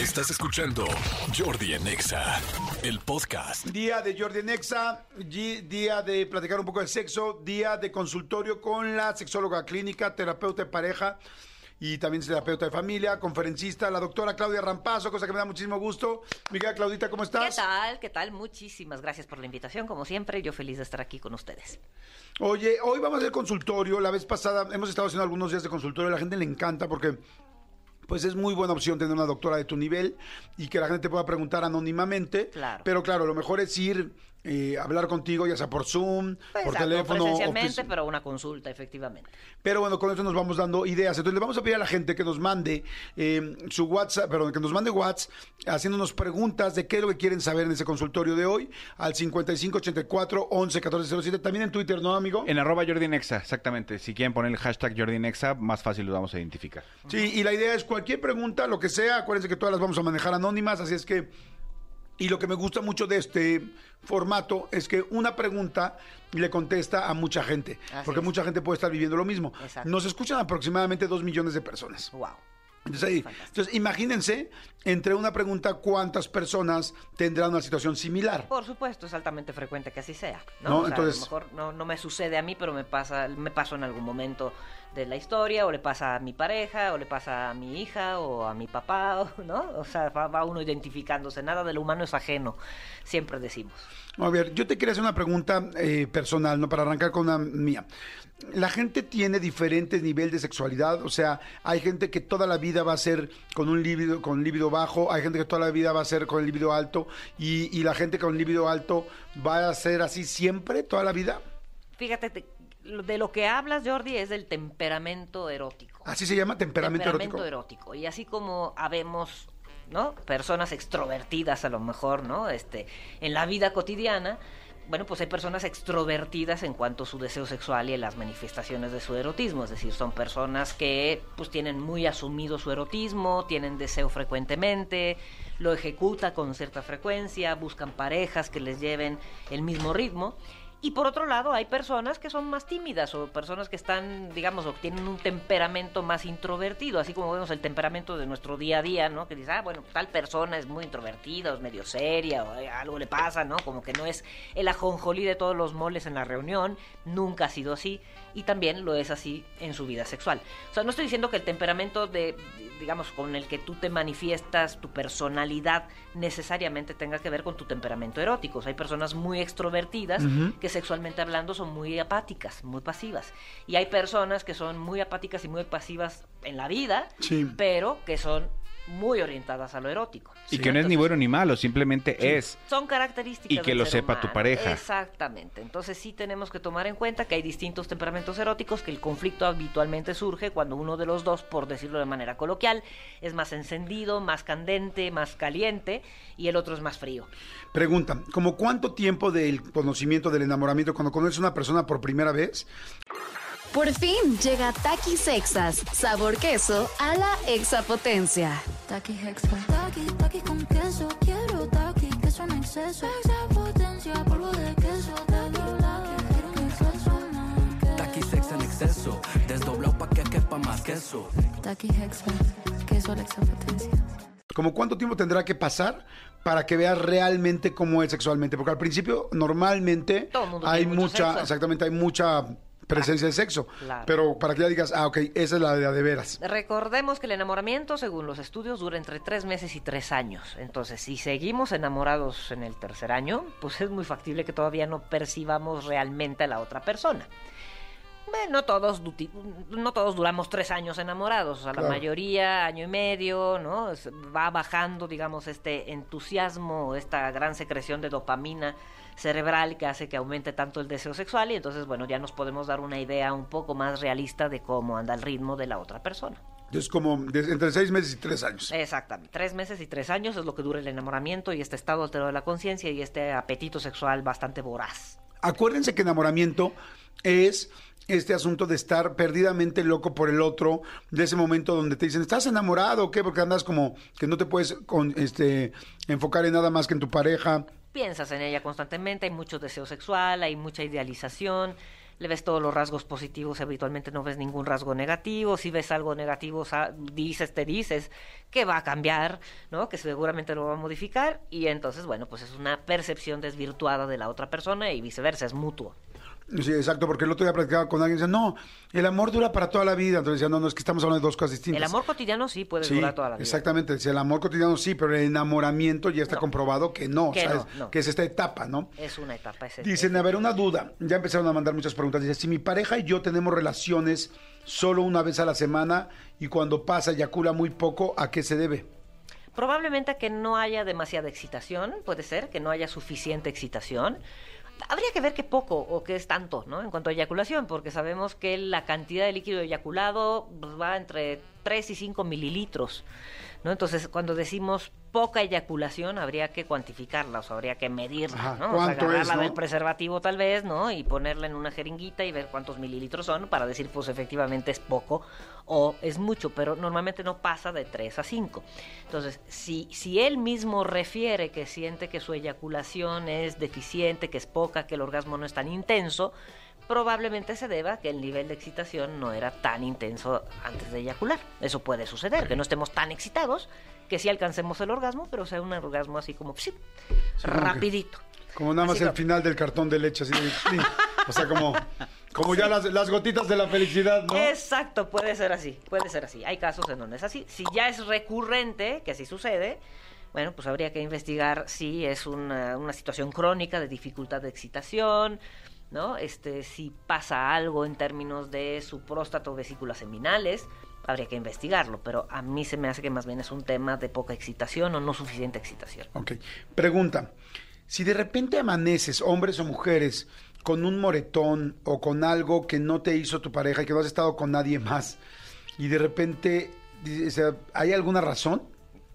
Estás escuchando Jordi en Exa, el podcast. Día de Jordi Nexa, gi- día de platicar un poco de sexo, día de consultorio con la sexóloga clínica, terapeuta de pareja y también terapeuta de familia, conferencista, la doctora Claudia Rampazo, cosa que me da muchísimo gusto. Mi querida Claudita, ¿cómo ¿Qué estás? tal? ¿Qué tal? Muchísimas gracias por la invitación. Como siempre, yo feliz de estar aquí con ustedes. Oye, hoy vamos a hacer consultorio. La vez pasada hemos estado haciendo algunos días de consultorio. A la gente le encanta porque pues es muy buena opción tener una doctora de tu nivel y que la gente te pueda preguntar anónimamente. Claro. Pero claro, lo mejor es ir eh, hablar contigo, ya sea por Zoom, por Exacto, teléfono. presencialmente, pero una consulta, efectivamente. Pero bueno, con eso nos vamos dando ideas. Entonces le vamos a pedir a la gente que nos mande eh, su WhatsApp, perdón, que nos mande WhatsApp haciéndonos preguntas de qué es lo que quieren saber en ese consultorio de hoy al 5584 11 1407. También en Twitter, ¿no, amigo? En arroba Jordi Nexa, exactamente. Si quieren poner el hashtag Jordi Nexa, más fácil lo vamos a identificar. Sí, y la idea es cualquier pregunta, lo que sea, acuérdense que todas las vamos a manejar anónimas, así es que... Y lo que me gusta mucho de este formato es que una pregunta le contesta a mucha gente, Así porque es. mucha gente puede estar viviendo lo mismo. Exacto. Nos escuchan aproximadamente dos millones de personas. Wow. Entonces, ahí- entonces, imagínense, entre una pregunta, cuántas personas tendrán una situación similar. Por supuesto, es altamente frecuente que así sea. ¿no? No, O sea, entonces- a lo mejor no, no me sucede a mí, pero me pasa, me pasó en algún momento de la historia, o le pasa a mi pareja, o le pasa a mi hija, o a mi papá, o- ¿no? O sea, va, va uno identificándose. Nada de lo humano es ajeno, siempre decimos. A ver, yo te quería hacer una pregunta eh, personal, ¿no? Para arrancar con una mía. La gente tiene diferentes niveles de sexualidad, o sea, hay gente que toda la vida va a ser con un líbido, con líbido bajo, hay gente que toda la vida va a ser con el líbido alto, y, y la gente con líbido alto va a ser así siempre, toda la vida. Fíjate, te- de lo que hablas, Jordi, es del temperamento erótico. Así se llama temperamento, erótico. erótico. Y así como habemos, ¿no? Personas extrovertidas a lo mejor, ¿no? Este, en la vida cotidiana, bueno, pues hay personas extrovertidas en cuanto a su deseo sexual y en las manifestaciones de su erotismo. Es decir, son personas que pues tienen muy asumido su erotismo, tienen deseo frecuentemente, lo ejecuta con cierta frecuencia, buscan parejas que les lleven el mismo ritmo. Y por otro lado, hay personas que son más tímidas o personas que están, digamos, o tienen un temperamento más introvertido, así como vemos el temperamento de nuestro día a día, ¿no? Que dices, ah, bueno, tal persona es muy introvertida, o es medio seria, o eh, algo le pasa, ¿no? Como que no es el ajonjolí de todos los moles en la reunión, nunca ha sido así, y también lo es así en su vida sexual. O sea, no estoy diciendo que el temperamento de, digamos, con el que tú te manifiestas, tu personalidad, necesariamente tenga que ver con tu temperamento erótico. O sea, hay personas muy extrovertidas que sexualmente hablando son muy apáticas, muy pasivas. Y hay personas que son muy apáticas y muy pasivas en la vida, Sí. pero que son muy orientadas a lo erótico. Y que no es ni bueno ni malo, simplemente es. Son características. Y que del lo ser sepa tu pareja. Exactamente. Entonces sí tenemos que tomar en cuenta que hay distintos temperamentos eróticos, que el conflicto habitualmente surge cuando uno de los dos, por decirlo de manera coloquial, es más encendido, más candente, más caliente, y el otro es más frío. Pregunta, ¿como cuánto tiempo del conocimiento del enamoramiento cuando conoces a una persona por primera vez? Por fin llega Taki Sexas, sabor queso a la exapotencia. Taki Hexa. Taki, taki con queso. Quiero taki, queso en exceso. Exapotencia, polvo de queso. Taki, taki, quiero un exceso. Taki sex en exceso, desdoblado pa' que quepa más queso. Taki Hexa. Queso la exapotencia. ¿Como cuánto tiempo tendrá que pasar para que veas realmente cómo es sexualmente? Porque al principio normalmente Todo el mundo hay tiene mucho mucha, sexo. exactamente, hay mucha presencia de sexo. Claro. Pero para que ya digas, ah, ok, esa es la de, de veras. Recordemos que el enamoramiento, según los estudios, dura entre tres meses y tres años. Entonces, si seguimos enamorados en el tercer año, pues es muy factible que todavía no percibamos realmente a la otra persona. Bueno, no todos, no todos duramos tres años enamorados, o sea, Claro. la mayoría año y medio, ¿no? Va bajando, digamos, este entusiasmo, esta gran secreción de dopamina cerebral que hace que aumente tanto el deseo sexual y entonces, bueno, ya nos podemos dar una idea un poco más realista de cómo anda el ritmo de la otra persona. Es como entre seis meses y tres años. Exactamente, tres meses y tres años es lo que dura el enamoramiento y este estado alterado de la conciencia y este apetito sexual bastante voraz. Acuérdense que enamoramiento es este asunto de estar perdidamente loco por el otro, de ese momento donde te dicen, ¿estás enamorado o qué? Porque andas como que no te puedes con, este, enfocar en nada más que en tu pareja. Piensas en ella constantemente, hay mucho deseo sexual, hay mucha idealización, le ves todos los rasgos positivos, habitualmente no ves ningún rasgo negativo, si ves algo negativo, dices, te dices que va a cambiar, ¿no? Que seguramente lo va a modificar y entonces, bueno, pues es una percepción desvirtuada de la otra persona y viceversa, es mutuo. Sí, exacto, porque el otro día platicaba con alguien y decía, no, el amor dura para toda la vida. Entonces decía, no, no, es que estamos hablando de dos cosas distintas. El amor cotidiano sí puede Sí, durar toda la vida. exactamente. Decía, el amor cotidiano sí, pero el enamoramiento ya está No. comprobado que no, Que ¿sabes? no, no. Que es esta etapa, ¿no? Es una etapa. Es Dicen, a ver, una duda. Ya empezaron a mandar muchas preguntas. Dice, si mi pareja y yo tenemos relaciones solo una vez a la semana y cuando pasa eyacula muy poco, ¿a qué se debe? Probablemente que no haya demasiada excitación, puede ser, que no haya suficiente excitación. Habría que ver qué poco o qué es tanto, ¿no? En cuanto a eyaculación, porque sabemos que la cantidad de líquido eyaculado pues, va entre 3 y 5 mililitros, ¿no? Entonces, cuando decimos poca eyaculación, habría que cuantificarla, o sea, habría que medirla, Ajá, ¿no? O sea, ¿cuánto es, agarrarla no? del preservativo tal vez, ¿no? Y ponerla en una jeringuita y ver cuántos mililitros son para decir, pues efectivamente es poco o es mucho, pero normalmente no pasa de 3 a 5. Entonces, si, si él mismo refiere que siente que su eyaculación es deficiente, que es poca, que el orgasmo no es tan intenso, probablemente se deba a que el nivel de excitación no era tan intenso antes de eyacular. Eso puede suceder, que no estemos tan excitados, que sí alcancemos el orgasmo, pero sea un orgasmo así como que- rapidito. Como nada más Así el como- final del cartón de leche, así de- sí. O sea, como, como ya las, las gotitas de la felicidad, ¿no? Exacto, puede ser así, puede ser así. Hay casos en donde es así. Si ya es recurrente, que así sucede, bueno, pues habría que investigar si es una, una situación crónica de dificultad de excitación, ¿no? Este, si pasa algo en términos de su próstata o vesículas seminales, habría que investigarlo, pero a mí se me hace que más bien es un tema de poca excitación o no suficiente excitación. Ok. Pregunta. Si de repente amaneces, hombres o mujeres, con un moretón o con algo que no te hizo tu pareja y que no has estado con nadie más, y de repente, ¿hay alguna razón?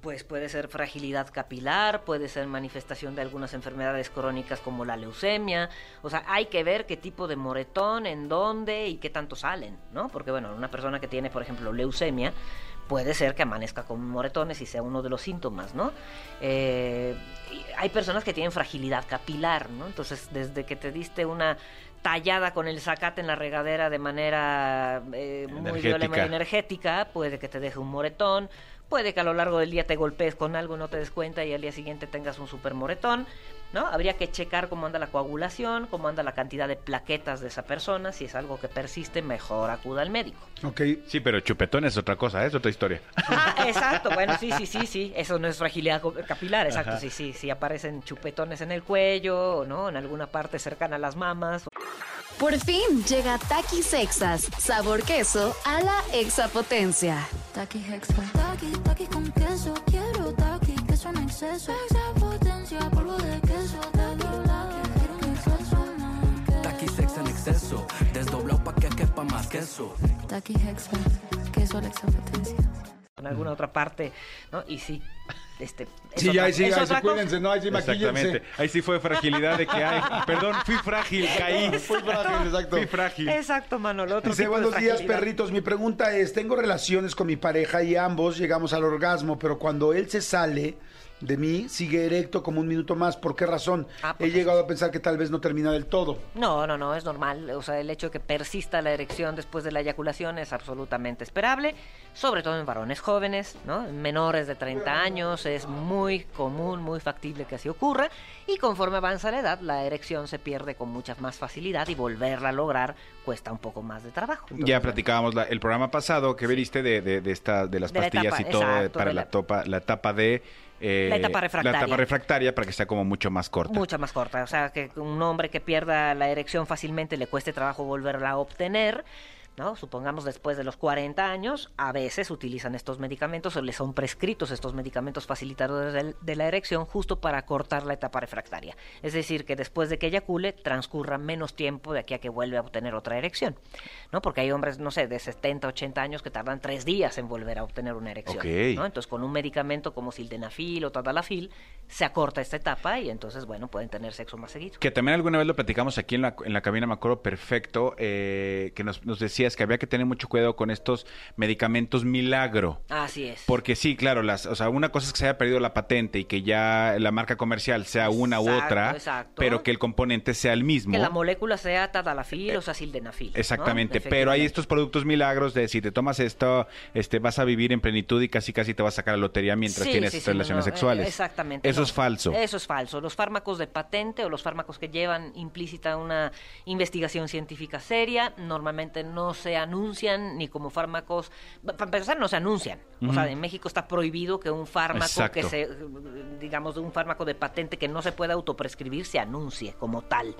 Pues puede ser fragilidad capilar, puede ser manifestación de algunas enfermedades crónicas como la leucemia. O sea, hay que ver qué tipo de moretón, en dónde y qué tanto salen, ¿no? Porque, bueno, una persona que tiene, por ejemplo, leucemia, puede ser que amanezca con moretones y sea uno de los síntomas, ¿no? Eh, y hay personas que tienen fragilidad capilar, ¿no? Entonces, desde que te diste una tallada con el zacate en la regadera de manera eh, muy violenta, energética, puede que te deje un moretón, puede que a lo largo del día te golpees con algo, no te des cuenta y al día siguiente tengas un super moretón, ¿no? Habría que checar cómo anda la coagulación, cómo anda la cantidad de plaquetas de esa persona, si es algo que persiste, mejor acuda al médico. Ok. Sí, pero chupetón es otra cosa, ¿eh? es otra historia. Ah, exacto, bueno, sí, sí, sí, sí, eso no es fragilidad capilar, exacto, sí, sí, sí aparecen chupetones en el cuello, o ¿no? En alguna parte cercana a las mamas. Por fin llega Takis Exas, sabor queso a la exapotencia. Taki Hexa. Taki, taki con queso. Quiero taki, queso en exceso. Extra potencia, polvo de queso. Taki, taki, quiero un exceso más. Taqui sex en exceso, desdoblado pa' que quepa más queso. Taki Hexa. Queso a la extra potencia. En alguna otra parte, ¿no? Y sí, este... es Sí, otra- ahí sí, es ahí sí, cuídense, no, ahí sí, Exactamente. Ahí sí fue fragilidad de que hay. Perdón, fui frágil, caí. Fui frágil, exacto. Fui frágil. Exacto, Manolo. Otro Dice, buenos días, perritos. Mi pregunta es, tengo relaciones con mi pareja y ambos llegamos al orgasmo, pero cuando él se sale de mí, sigue erecto como un minuto más. ¿Por qué razón? Ah, He llegado a pensar que tal vez no termina del todo. No, no, no, es normal. O sea, el hecho de que persista la erección después de la eyaculación es absolutamente esperable, sobre todo en varones jóvenes, ¿no? En menores de 30 años es muy común, muy factible que así ocurra. Y conforme avanza la edad, la erección se pierde con mucha más facilidad y volverla a lograr cuesta un poco más de trabajo. Entonces, Ya platicábamos la- el programa pasado que veriste de, de, de esta, de las De la pastillas etapa, y todo exacto, para la, la- topa, la etapa de... eh, La etapa refractaria. La etapa refractaria para que sea como mucho más corta. Mucha más corta. O sea, que un hombre que pierda la erección fácilmente le cueste trabajo volverla a obtener. ¿No? Supongamos después de los 40 años, a veces utilizan estos medicamentos o les son prescritos estos medicamentos facilitadores de, la erección justo para cortar la etapa refractaria. Es decir, que después de que eyacule transcurra menos tiempo de aquí a que vuelve a obtener otra erección, ¿no? Porque hay hombres, no sé, de 70, 80 años que tardan tres días en volver a obtener una erección. ¿no? Entonces, con un medicamento como sildenafil o tadalafil, se acorta esta etapa y entonces, bueno, pueden tener sexo más seguido. Que también alguna vez lo platicamos aquí en la, en la cabina, me acuerdo perfecto, eh, que nos, nos decías que había que tener mucho cuidado con estos medicamentos milagro. Así es. Porque sí, claro, las, o sea, una cosa es que se haya perdido la patente y que ya la marca comercial sea una u otra, exacto. pero que el componente sea el mismo. Que la molécula sea tadalafil o sea sildenafil. ¿no? Exactamente, pero hay estos productos milagros de si te tomas esto, este, vas a vivir en plenitud y casi casi te vas a sacar la lotería mientras Sí, tienes sí, sí, relaciones no, sexuales. eh, Exactamente. Eso no. es falso. Eso es falso. Los fármacos de patente o los fármacos que llevan implícita una investigación científica seria normalmente no se anuncian ni como fármacos. Para empezar, no se anuncian. O sea, en México está prohibido que un fármaco que se, digamos, de un fármaco de patente que no se pueda autoprescribir se anuncie como tal.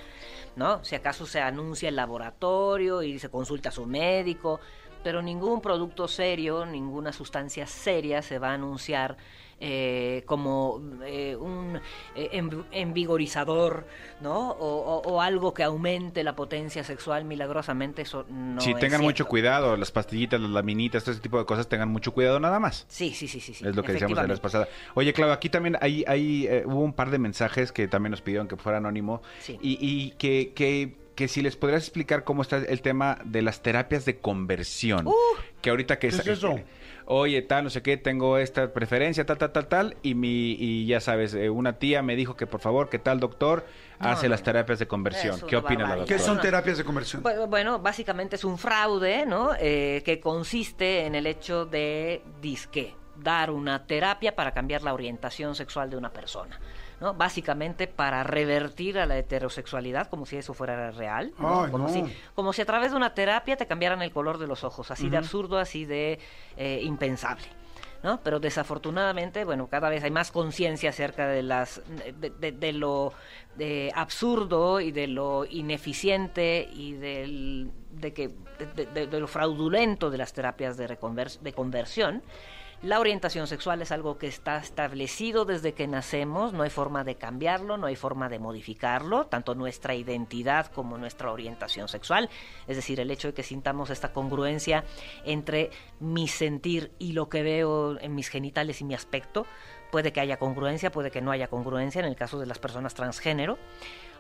¿No? Si acaso se anuncia el laboratorio y se consulta a su médico, pero ningún producto serio, ninguna sustancia seria se va a anunciar eh, como eh, un eh, env- envigorizador, ¿no? O, o- o algo que aumente la potencia sexual milagrosamente, eso no sí, es tengan mucho cuidado, las pastillitas, las laminitas, todo ese tipo de cosas, tengan mucho cuidado nada más. Sí, sí, sí, sí. sí, es lo que decíamos la vez pasada. Oye, Claudio, aquí también hay, hay eh, hubo un par de mensajes que también nos pidieron que fuera anónimo Sí. y, y que, que, que si les podrías explicar cómo está el tema de las terapias de conversión. que ahorita que ¿Qué es eso? Oye, tal, no sé qué, tengo esta preferencia, tal, tal, tal, tal, y mi y ya sabes, eh, una tía me dijo que por favor, que tal doctor hace no, las terapias de conversión. ¿Qué opina la barbaridad. ¿Qué doctora? son terapias de conversión? Bu- Bueno, básicamente es un fraude, ¿no? Eh, que consiste en el hecho de, disque, dar una terapia para cambiar la orientación sexual de una persona, ¿no? Básicamente para revertir a la heterosexualidad, como si eso fuera real, ¿no? Ay, como, no. Si, como si a través de una terapia te cambiaran el color de los ojos, así de absurdo, así de eh, impensable. ¿no? Pero desafortunadamente, bueno, cada vez hay más conciencia acerca de las de, de- de lo eh, absurdo y de lo ineficiente y del, de que de, de- de lo fraudulento de las terapias de, reconvers- de conversión. La orientación sexual es algo que está establecido desde que nacemos, no hay forma de cambiarlo, no hay forma de modificarlo, tanto nuestra identidad como nuestra orientación sexual, es decir, el hecho de que sintamos esta congruencia entre mi sentir y lo que veo en mis genitales y mi aspecto, puede que haya congruencia, puede que no haya congruencia en el caso de las personas transgénero,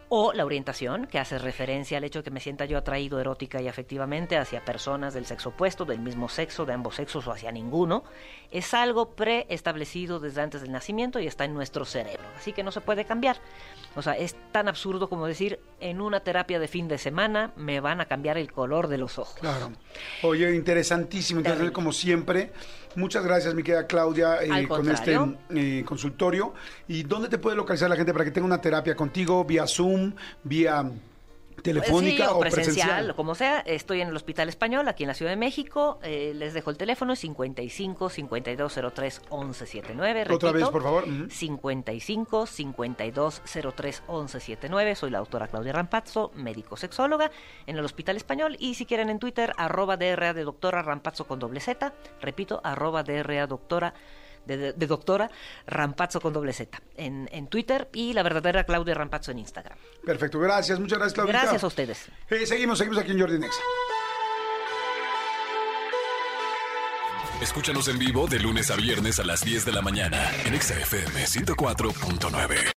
o la orientación, que hace referencia al hecho de que me sienta yo atraído erótica y afectivamente hacia personas del sexo opuesto, del mismo sexo, de ambos sexos o hacia ninguno, es algo preestablecido desde antes del nacimiento y está en nuestro cerebro, así que no se puede cambiar. O sea, es tan absurdo como decir, en una terapia de fin de semana me van a cambiar el color de los ojos. Claro. Oye, interesantísimo, interesante Terrible. como siempre. Muchas gracias, mi querida Claudia, eh, con este eh, consultorio. ¿Y dónde te puede localizar la gente para que tenga una terapia contigo? ¿Vía Zoom? ¿Vía telefónica Sí, o o presencial, como sea. Estoy en el Hospital Español, aquí en la Ciudad de México. Eh, les dejo el teléfono, es 55 5203 1179. Otra Repito, vez, por favor. Ujú. 55 5203 1179. Soy la doctora Claudia Rampazzo, médico sexóloga en el Hospital Español. Y si quieren en Twitter, arroba DRA de doctora Rampazzo con doble Z. Repito, arroba DRA doctora. De- de doctora Rampazzo con doble Z en, en Twitter y la verdadera Claudia Rampazzo en Instagram. Perfecto, gracias. Muchas gracias, Claudia. Gracias a ustedes. seguimos, seguimos aquí en Jordi Nexa. Escúchanos en vivo de lunes a viernes a las 10 de la mañana en Exa FM 104.9.